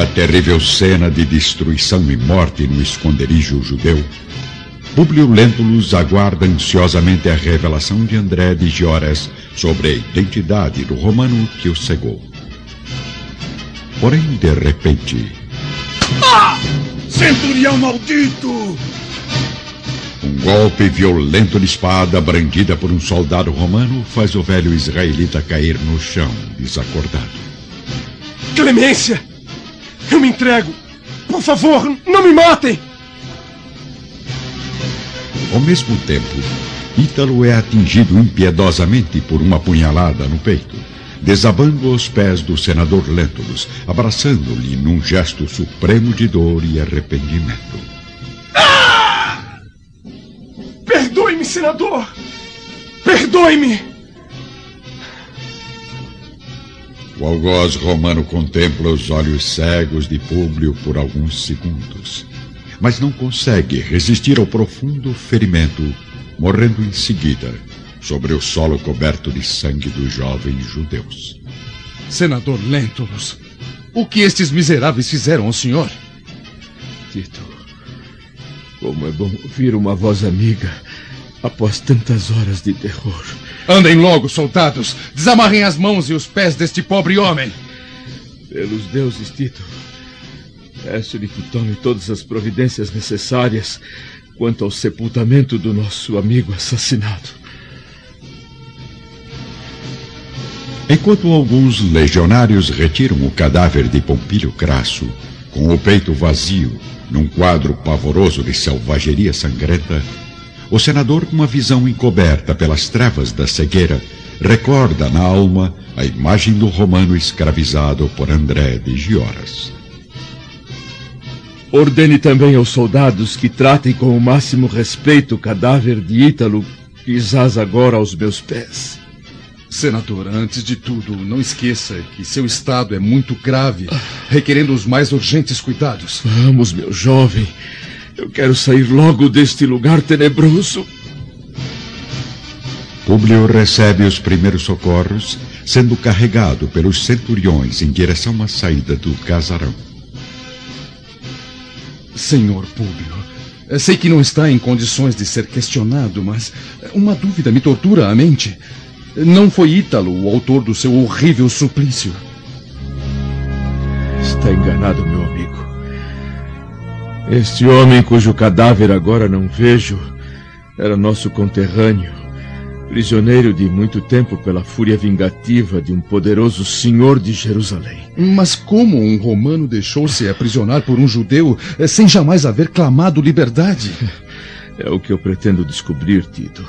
à terrível cena de destruição e morte no esconderijo judeu, Públio Lentulus aguarda ansiosamente a revelação de André de Giores sobre a identidade do romano que o cegou. Porém, de repente. Ah! Centurião maldito! Um golpe violento de espada brandida por um soldado romano faz o velho israelita cair no chão, desacordado. Clemência! Eu me entrego! Por favor, não me matem! Ao mesmo tempo, Ítalo é atingido impiedosamente por uma punhalada no peito, desabando aos pés do senador Lentulus, abraçando-lhe num gesto supremo de dor e arrependimento. Ah! Perdoe-me, senador! Perdoe-me! O algoz romano contempla os olhos cegos de Públio por alguns segundos, mas não consegue resistir ao profundo ferimento, morrendo em seguida sobre o solo coberto de sangue dos jovens judeus. Senador Lentulus, o que estes miseráveis fizeram ao senhor? Tito, como é bom ouvir uma voz amiga após tantas horas de terror. Andem logo, soldados! Desamarrem as mãos e os pés deste pobre homem! Pelos deuses, Tito, peço-lhe que tome todas as providências necessárias quanto ao sepultamento do nosso amigo assassinado. Enquanto alguns legionários retiram o cadáver de Pompílio Crasso, com o peito vazio, num quadro pavoroso de selvageria sangrenta, o senador, com uma visão encoberta pelas trevas da cegueira, recorda na alma a imagem do romano escravizado por André de Gioras. Ordene também aos soldados que tratem com o máximo respeito o cadáver de Ítalo que jaz agora aos meus pés. Senador, antes de tudo, não esqueça que seu estado é muito grave, requerendo os mais urgentes cuidados. Vamos, meu jovem. Eu quero sair logo deste lugar tenebroso. Públio recebe os primeiros socorros, sendo carregado pelos centuriões em direção à saída do casarão. Senhor Públio, sei que não está em condições de ser questionado, mas uma dúvida me tortura a mente. Não foi Ítalo o autor do seu horrível suplício? Está enganado, meu. Este homem cujo cadáver agora não vejo era nosso conterrâneo, prisioneiro de muito tempo pela fúria vingativa de um poderoso senhor de Jerusalém. Mas como um romano deixou-se aprisionar por um judeu eh, sem jamais haver clamado liberdade? É o que eu pretendo descobrir, Tito.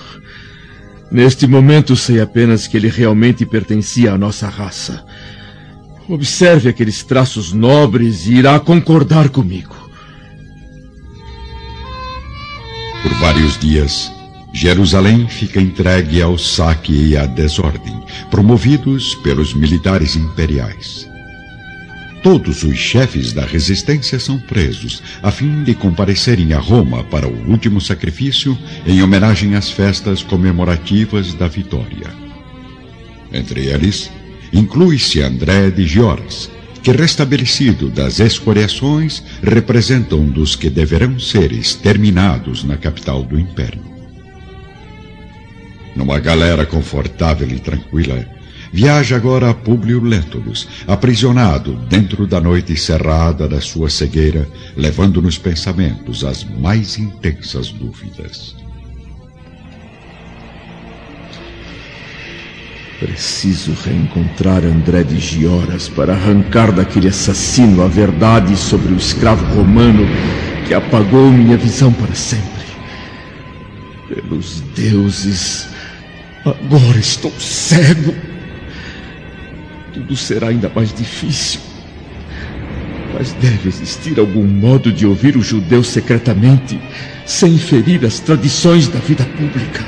Neste momento sei apenas que ele realmente pertencia à nossa raça. Observe aqueles traços nobres e irá concordar comigo. Por vários dias, Jerusalém fica entregue ao saque e à desordem, promovidos pelos militares imperiais. Todos os chefes da resistência são presos, a fim de comparecerem a Roma para o último sacrifício em homenagem às festas comemorativas da vitória. Entre eles, inclui-se André de Giores, que, restabelecido das escoriações, representa um dos que deverão ser exterminados na capital do Império. Numa galera confortável e tranquila, viaja agora Públio Lentulus, aprisionado dentro da noite cerrada da sua cegueira, levando nos pensamentos as mais intensas dúvidas. Preciso reencontrar André de Gioras para arrancar daquele assassino a verdade sobre o escravo romano que apagou minha visão para sempre. Pelos deuses, agora estou cego. Tudo será ainda mais difícil. Mas deve existir algum modo de ouvir o judeu secretamente, sem ferir as tradições da vida pública.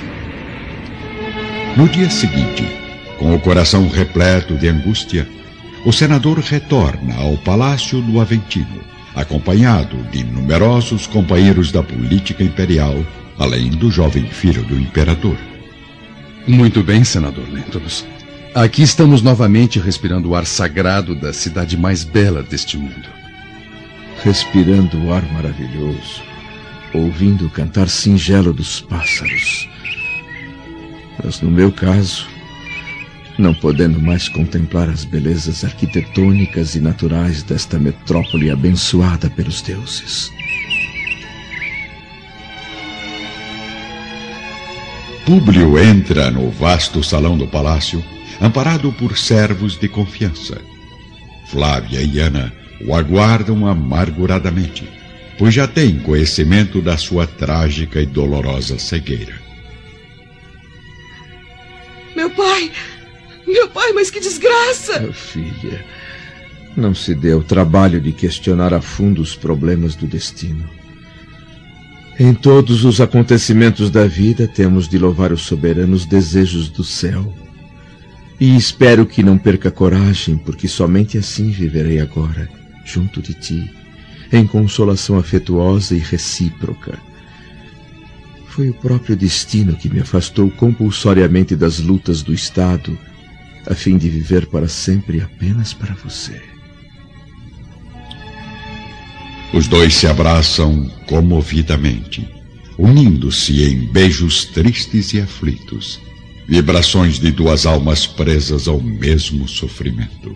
No dia seguinte, com o coração repleto de angústia, o senador retorna ao palácio do Aventino, acompanhado de numerosos companheiros da política imperial, além do jovem filho do imperador. Muito bem, senador Lentulus. Aqui estamos novamente respirando o ar sagrado da cidade mais bela deste mundo. Respirando o ar maravilhoso, ouvindo o cantar singelo dos pássaros. Mas no meu caso, não podendo mais contemplar as belezas arquitetônicas e naturais desta metrópole abençoada pelos deuses. Públio entra no vasto salão do palácio, amparado por servos de confiança. Flávia e Ana o aguardam amarguradamente, pois já têm conhecimento da sua trágica e dolorosa cegueira. Meu pai! Meu pai, mas que desgraça! Meu filha, não se dê o trabalho de questionar a fundo os problemas do destino. Em todos os acontecimentos da vida temos de louvar os soberanos desejos do céu. E espero que não perca coragem, porque somente assim viverei agora, junto de ti, em consolação afetuosa e recíproca. Foi o próprio destino que me afastou compulsoriamente das lutas do Estado, a fim de viver para sempre apenas para você. Os dois se abraçam comovidamente, unindo-se em beijos tristes e aflitos, vibrações de duas almas presas ao mesmo sofrimento.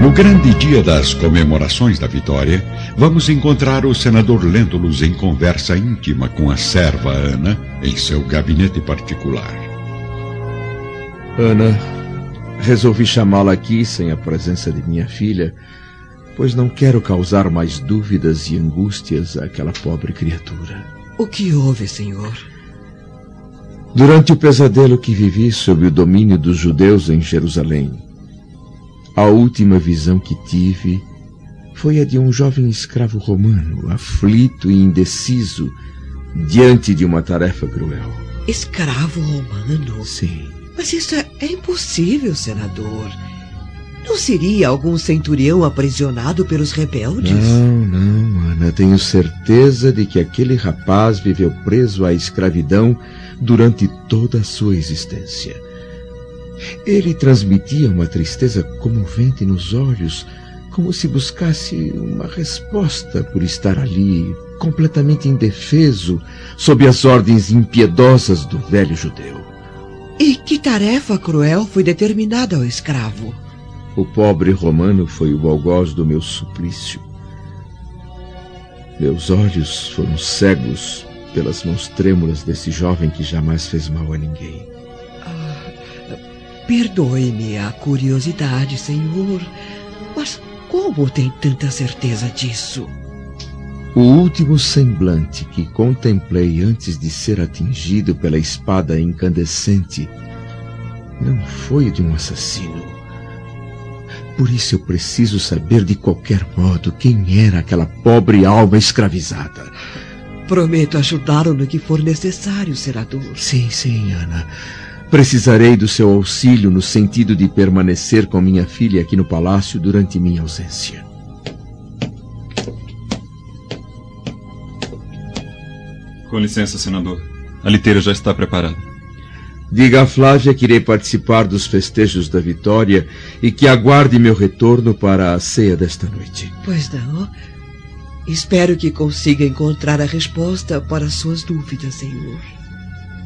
No grande dia das comemorações da vitória, vamos encontrar o senador Lentulus em conversa íntima com a serva Ana em seu gabinete particular. Ana, resolvi chamá-la aqui sem a presença de minha filha pois não quero causar mais dúvidas e angústias àquela pobre criatura. O que houve, senhor? Durante o pesadelo que vivi sob o domínio dos judeus em Jerusalém, a última visão que tive foi a de um jovem escravo romano, aflito e indeciso diante de uma tarefa cruel. Escravo romano? Sim. Mas isso é, é impossível, senador. Não seria algum centurião aprisionado pelos rebeldes? Não, não, Ana. Tenho certeza de que aquele rapaz viveu preso à escravidão durante toda a sua existência. Ele transmitia uma tristeza comovente nos olhos, como se buscasse uma resposta por estar ali, completamente indefeso, sob as ordens impiedosas do velho judeu. Que tarefa cruel foi determinada ao escravo? O pobre romano foi o algoz do meu suplício. Meus olhos foram cegos pelas mãos trêmulas desse jovem que jamais fez mal a ninguém. Ah, Perdoe-me a curiosidade, senhor, mas como tem tanta certeza disso? O último semblante que contemplei antes de ser atingido pela espada incandescente não foi de um assassino por isso eu preciso saber de qualquer modo quem era aquela pobre alma escravizada. Prometo ajudá-lo no que for necessário, senador. Sim, sim, Ana. Precisarei do seu auxílio no sentido de permanecer com minha filha aqui no palácio durante minha ausência. Com licença, senador. A liteira já está preparada. Diga a Flávia que irei participar dos festejos da vitória e que aguarde meu retorno para a ceia desta noite. Pois não. Espero que consiga encontrar a resposta para suas dúvidas, Senhor.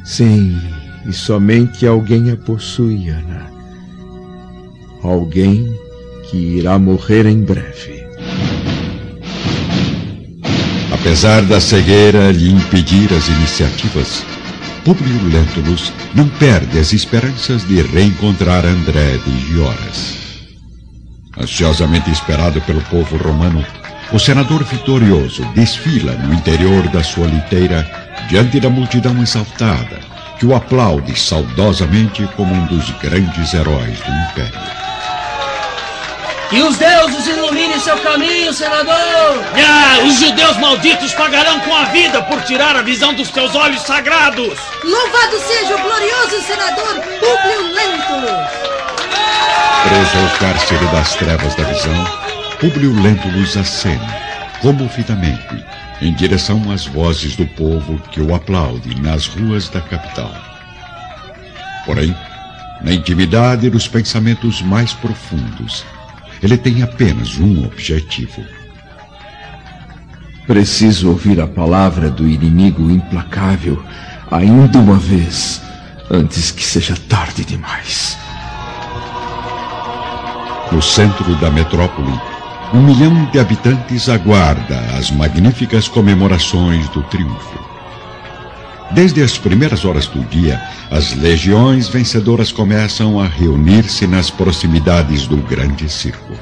Sim, e somente alguém a possui, Ana. Alguém que irá morrer em breve. Apesar da cegueira lhe impedir as iniciativas, Publio Lentulus não perde as esperanças de reencontrar André de Gioras. Ansiosamente esperado pelo povo romano, o senador vitorioso desfila no interior da sua liteira diante da multidão exaltada, que o aplaude saudosamente como um dos grandes heróis do império. Que os deuses iluminem seu caminho, senador! Ah, os judeus malditos pagarão com a vida por tirar a visão dos teus olhos sagrados! Louvado seja o glorioso senador Públio Lentulus! Preso ao cárcere das trevas da visão, Públio Lentulus acena, comovidamente, em direção às vozes do povo que o aplaude nas ruas da capital. Porém, na intimidade dos pensamentos mais profundos, ele tem apenas um objetivo. Preciso ouvir a palavra do inimigo implacável ainda uma vez, antes que seja tarde demais. No centro da metrópole, um milhão de habitantes aguarda as magníficas comemorações do triunfo. Desde as primeiras horas do dia, as legiões vencedoras começam a reunir-se nas proximidades do grande circo.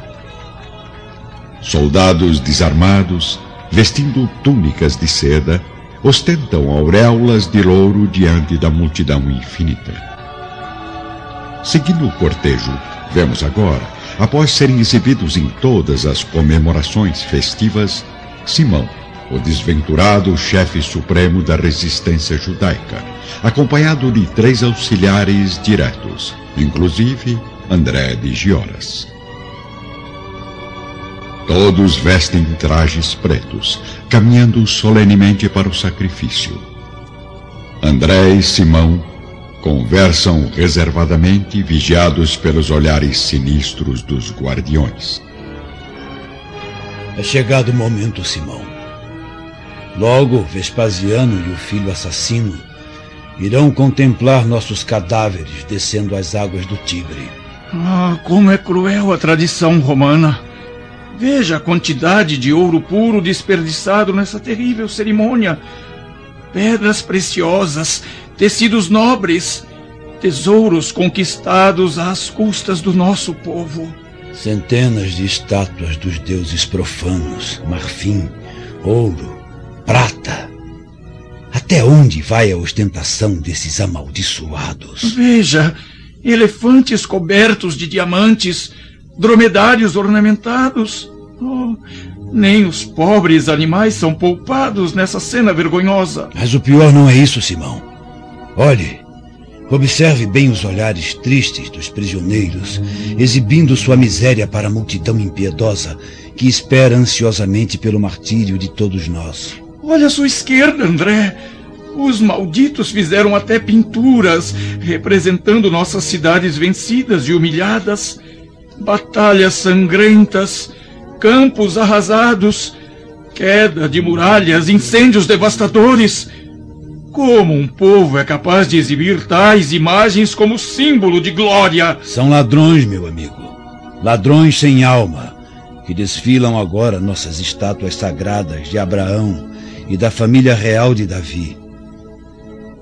Soldados desarmados, vestindo túnicas de seda, ostentam auréolas de louro diante da multidão infinita. Seguindo o cortejo, vemos agora, após serem exibidos em todas as comemorações festivas, Simão, o desventurado chefe supremo da resistência judaica, acompanhado de três auxiliares diretos, inclusive André de Gioras. Todos vestem trajes pretos, caminhando solenemente para o sacrifício. André e Simão conversam reservadamente, vigiados pelos olhares sinistros dos guardiões. É chegado o momento, Simão. Logo, Vespasiano e o filho assassino irão contemplar nossos cadáveres descendo as águas do Tigre. Ah, como é cruel a tradição romana! Veja a quantidade de ouro puro desperdiçado nessa terrível cerimônia. Pedras preciosas, tecidos nobres, tesouros conquistados às custas do nosso povo. Centenas de estátuas dos deuses profanos, marfim, ouro, prata. Até onde vai a ostentação desses amaldiçoados? Veja, elefantes cobertos de diamantes, dromedários ornamentados. Oh, nem os pobres animais são poupados nessa cena vergonhosa. Mas o pior não é isso, Simão. Olhe, observe bem os olhares tristes dos prisioneiros, exibindo sua miséria para a multidão impiedosa que espera ansiosamente pelo martírio de todos nós. Olha à sua esquerda, André. Os malditos fizeram até pinturas representando nossas cidades vencidas e humilhadas, batalhas sangrentas, campos arrasados, queda de muralhas, incêndios devastadores. Como um povo é capaz de exibir tais imagens como símbolo de glória? São ladrões, meu amigo. Ladrões sem alma, que desfilam agora nossas estátuas sagradas de Abraão e da família real de Davi.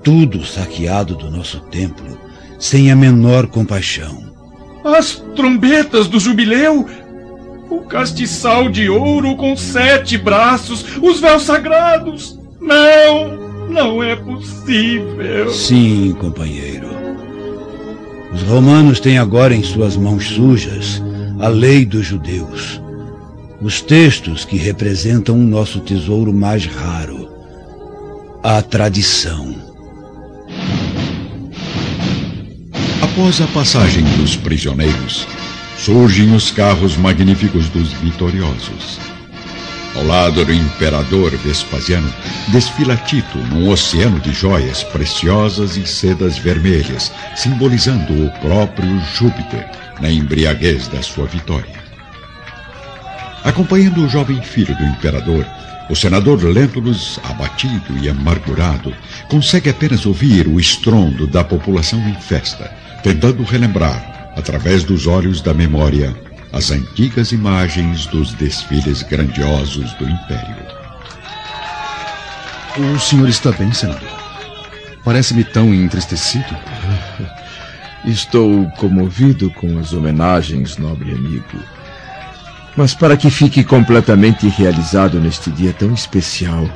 Tudo saqueado do nosso templo, sem a menor compaixão. As trombetas do jubileu o castiçal de ouro com sete braços, os véus sagrados. Não, não é possível. Sim, companheiro. Os romanos têm agora em suas mãos sujas a lei dos judeus. Os textos que representam o nosso tesouro mais raro, a tradição. Após a passagem dos prisioneiros, surgem os carros magníficos dos vitoriosos. Ao lado do imperador Vespasiano, desfila Tito num oceano de joias preciosas e sedas vermelhas, simbolizando o próprio Júpiter na embriaguez da sua vitória. Acompanhando o jovem filho do imperador, o senador Lentulus, abatido e amargurado, consegue apenas ouvir o estrondo da população em festa, tentando relembrar através dos olhos da memória, as antigas imagens dos desfiles grandiosos do Império. O senhor está bem, senador? Parece-me tão entristecido. Estou comovido com as homenagens, nobre amigo. Mas para que fique completamente realizado neste dia tão especial,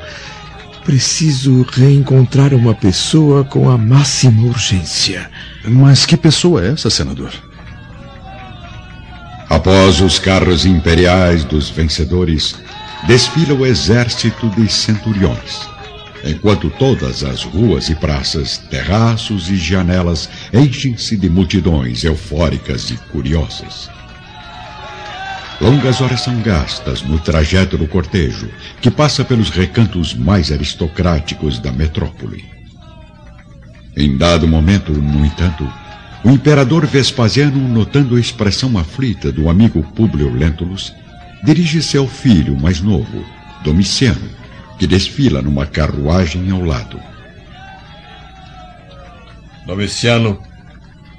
preciso reencontrar uma pessoa com a máxima urgência. Mas que pessoa é essa, senador? Após os carros imperiais dos vencedores, desfila o exército de centuriões, enquanto todas as ruas e praças, terraços e janelas enchem-se de multidões eufóricas e curiosas. Longas horas são gastas no trajeto do cortejo, que passa pelos recantos mais aristocráticos da metrópole. Em dado momento, no entanto, o imperador Vespasiano, notando a expressão aflita do amigo Públio Lentulus, dirige-se ao filho mais novo, Domiciano, que desfila numa carruagem ao lado. Domiciano,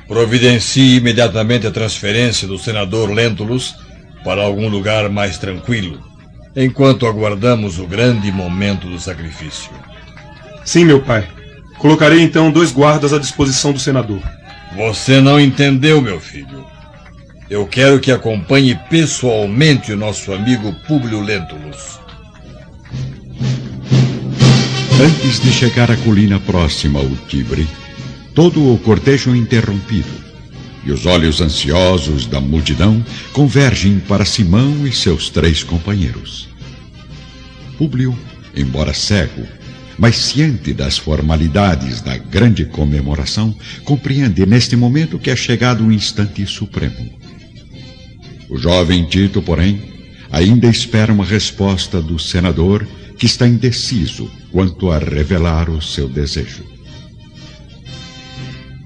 providencie imediatamente a transferência do senador Lentulus para algum lugar mais tranquilo, enquanto aguardamos o grande momento do sacrifício. Sim, meu pai. Colocarei então dois guardas à disposição do senador. Você não entendeu, meu filho. Eu quero que acompanhe pessoalmente o nosso amigo Públio Lentulus. Antes de chegar à colina próxima ao Tibre, todo o cortejo interrompido e os olhos ansiosos da multidão convergem para Simão e seus três companheiros. Públio, embora cego, mas ciente das formalidades da grande comemoração, compreende neste momento que é chegado o instante supremo. O jovem Tito, porém, ainda espera uma resposta do senador que está indeciso quanto a revelar o seu desejo.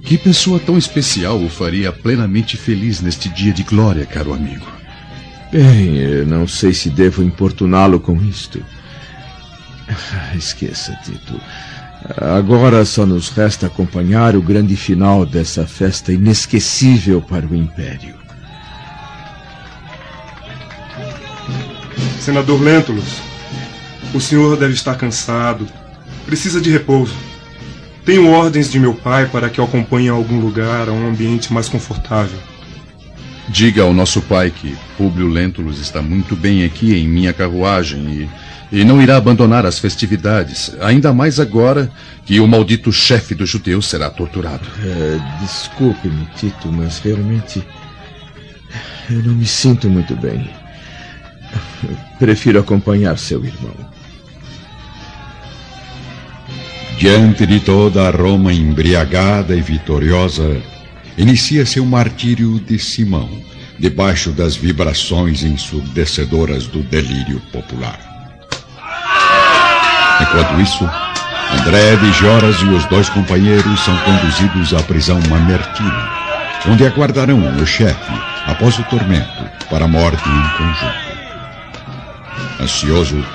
Que pessoa tão especial o faria plenamente feliz neste dia de glória, caro amigo? Bem, eu não sei se devo importuná-lo com isto. Esqueça, Tito. Agora só nos resta acompanhar o grande final dessa festa inesquecível para o Império. Senador Lentulus, o senhor deve estar cansado. Precisa de repouso. Tenho ordens de meu pai para que o acompanhe a algum lugar, a um ambiente mais confortável. Diga ao nosso pai que Públio Lentulus está muito bem aqui em minha carruagem e e não irá abandonar as festividades, ainda mais agora que o maldito chefe dos judeus será torturado. É, Desculpe-me, Tito, mas realmente eu não me sinto muito bem. Prefiro acompanhar seu irmão. Diante de toda a Roma embriagada e vitoriosa, inicia-se o martírio de Simão, debaixo das vibrações ensurdecedoras do delírio popular. Enquanto isso, André de Joras e os dois companheiros são conduzidos à prisão Mamertina, onde aguardarão o chefe, após o tormento, para a morte em conjunto. Ansioso,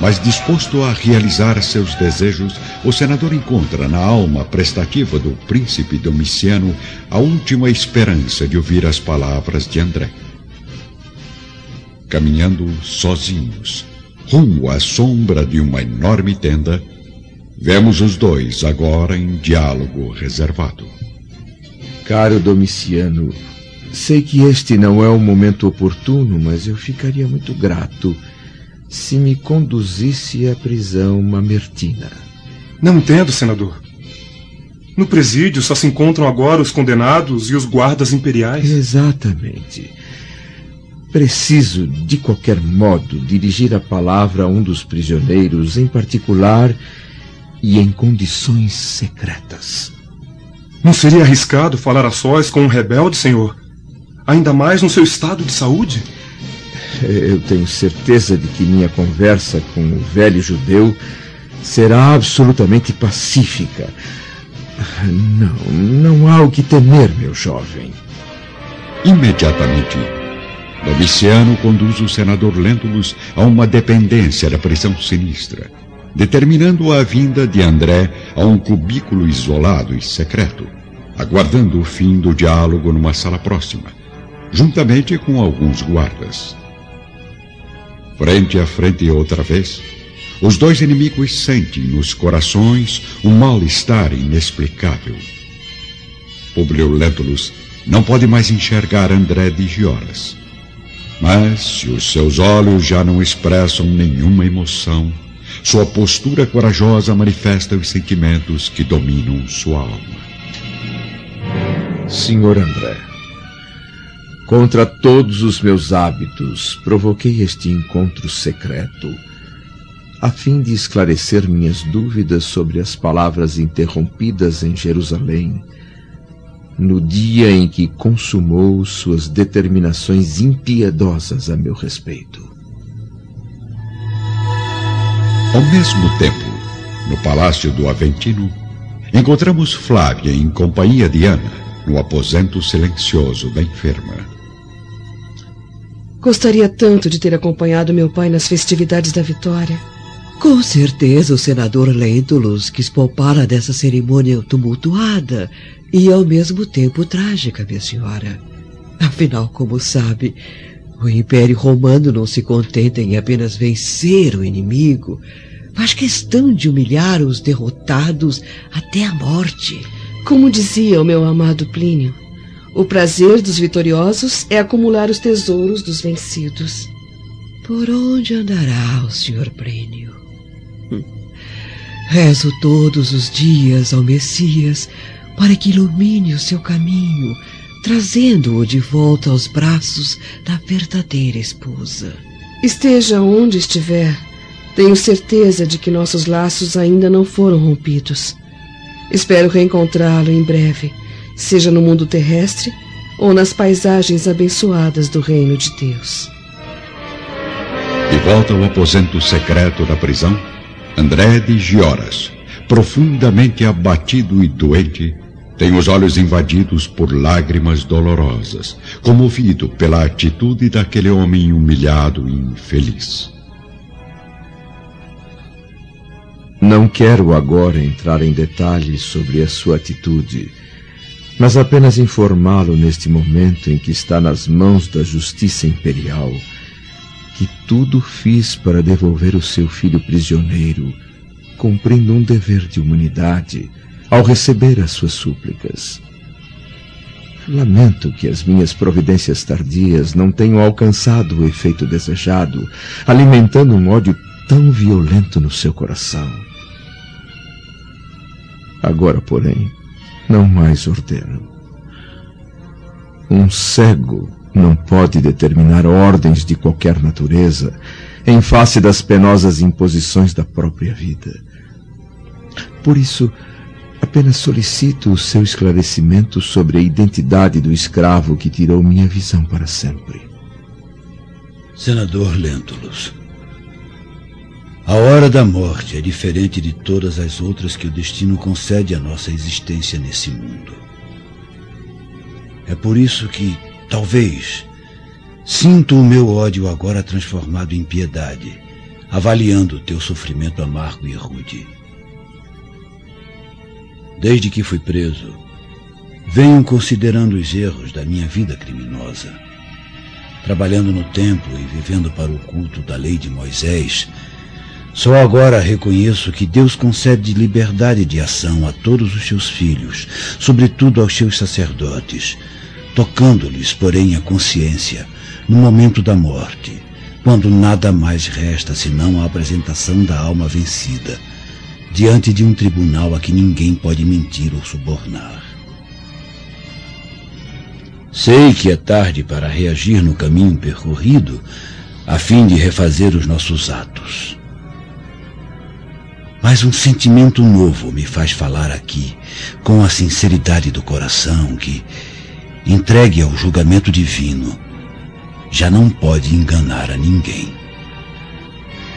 mas disposto a realizar seus desejos, o senador encontra na alma prestativa do príncipe Domiciano a última esperança de ouvir as palavras de André. Caminhando sozinhos, rumo à sombra de uma enorme tenda, vemos os dois agora em diálogo reservado. Caro Domiciano, sei que este não é o momento oportuno, mas eu ficaria muito grato se me conduzisse à prisão mamertina. Não entendo, senador. No presídio só se encontram agora os condenados e os guardas imperiais. Exatamente. Preciso, de qualquer modo, dirigir a palavra a um dos prisioneiros em particular e em condições secretas. Não seria arriscado falar a sós com um rebelde, senhor? Ainda mais no seu estado de saúde? Eu tenho certeza de que minha conversa com o velho judeu será absolutamente pacífica. Não, não há o que temer, meu jovem. Imediatamente, Domiciano conduz o senador Lentulus a uma dependência da prisão sinistra, determinando a vinda de André a um cubículo isolado e secreto, aguardando o fim do diálogo numa sala próxima, juntamente com alguns guardas. Frente a frente outra vez, os dois inimigos sentem nos corações um mal-estar inexplicável. Publio Lentulus não pode mais enxergar André de Gioras mas se os seus olhos já não expressam nenhuma emoção, sua postura corajosa manifesta os sentimentos que dominam sua alma. Senhor André, contra todos os meus hábitos, provoquei este encontro secreto a fim de esclarecer minhas dúvidas sobre as palavras interrompidas em Jerusalém no dia em que consumou suas determinações impiedosas a meu respeito. Ao mesmo tempo, no palácio do Aventino, encontramos Flávia em companhia de Ana, no aposento silencioso da enferma. Gostaria tanto de ter acompanhado meu pai nas festividades da vitória. Com certeza o senador Lentulus quis poupá-la dessa cerimônia tumultuada e ao mesmo tempo trágica, minha senhora. Afinal, como sabe, o Império Romano não se contenta em apenas vencer o inimigo, faz questão de humilhar os derrotados até a morte. Como dizia o meu amado Plínio, o prazer dos vitoriosos é acumular os tesouros dos vencidos. Por onde andará o senhor Plínio? Hum. Rezo todos os dias ao Messias para que ilumine o seu caminho, trazendo-o de volta aos braços da verdadeira esposa. Esteja onde estiver, tenho certeza de que nossos laços ainda não foram rompidos. Espero reencontrá-lo em breve, seja no mundo terrestre ou nas paisagens abençoadas do reino de Deus. De volta ao aposento secreto da prisão, André de Gioras, profundamente abatido e doente, tem os olhos invadidos por lágrimas dolorosas, comovido pela atitude daquele homem humilhado e infeliz. Não quero agora entrar em detalhes sobre a sua atitude, mas apenas informá-lo neste momento em que está nas mãos da Justiça Imperial que tudo fiz para devolver o seu filho prisioneiro, cumprindo um dever de humanidade ao receber as suas súplicas. Lamento que as minhas providências tardias não tenham alcançado o efeito desejado, alimentando um ódio tão violento no seu coração. Agora, porém, não mais ordeno. Um cego não pode determinar ordens de qualquer natureza em face das penosas imposições da própria vida. Por isso, Apenas solicito o seu esclarecimento sobre a identidade do escravo que tirou minha visão para sempre. Senador Lentulus, a hora da morte é diferente de todas as outras que o destino concede à nossa existência nesse mundo. É por isso que, talvez, sinto o meu ódio agora transformado em piedade, avaliando o teu sofrimento amargo e rude. Desde que fui preso, venho considerando os erros da minha vida criminosa. Trabalhando no templo e vivendo para o culto da lei de Moisés, só agora reconheço que Deus concede liberdade de ação a todos os seus filhos, sobretudo aos seus sacerdotes, tocando-lhes, porém, a consciência no momento da morte, quando nada mais resta senão a apresentação da alma vencida diante de um tribunal a que ninguém pode mentir ou subornar. Sei que é tarde para reagir no caminho percorrido, a fim de refazer os nossos atos. Mas um sentimento novo me faz falar aqui, com a sinceridade do coração que, entregue ao julgamento divino, já não pode enganar a ninguém.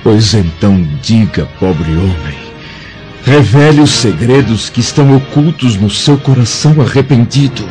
Pois então diga, pobre homem, Revele os segredos que estão ocultos no seu coração arrependido.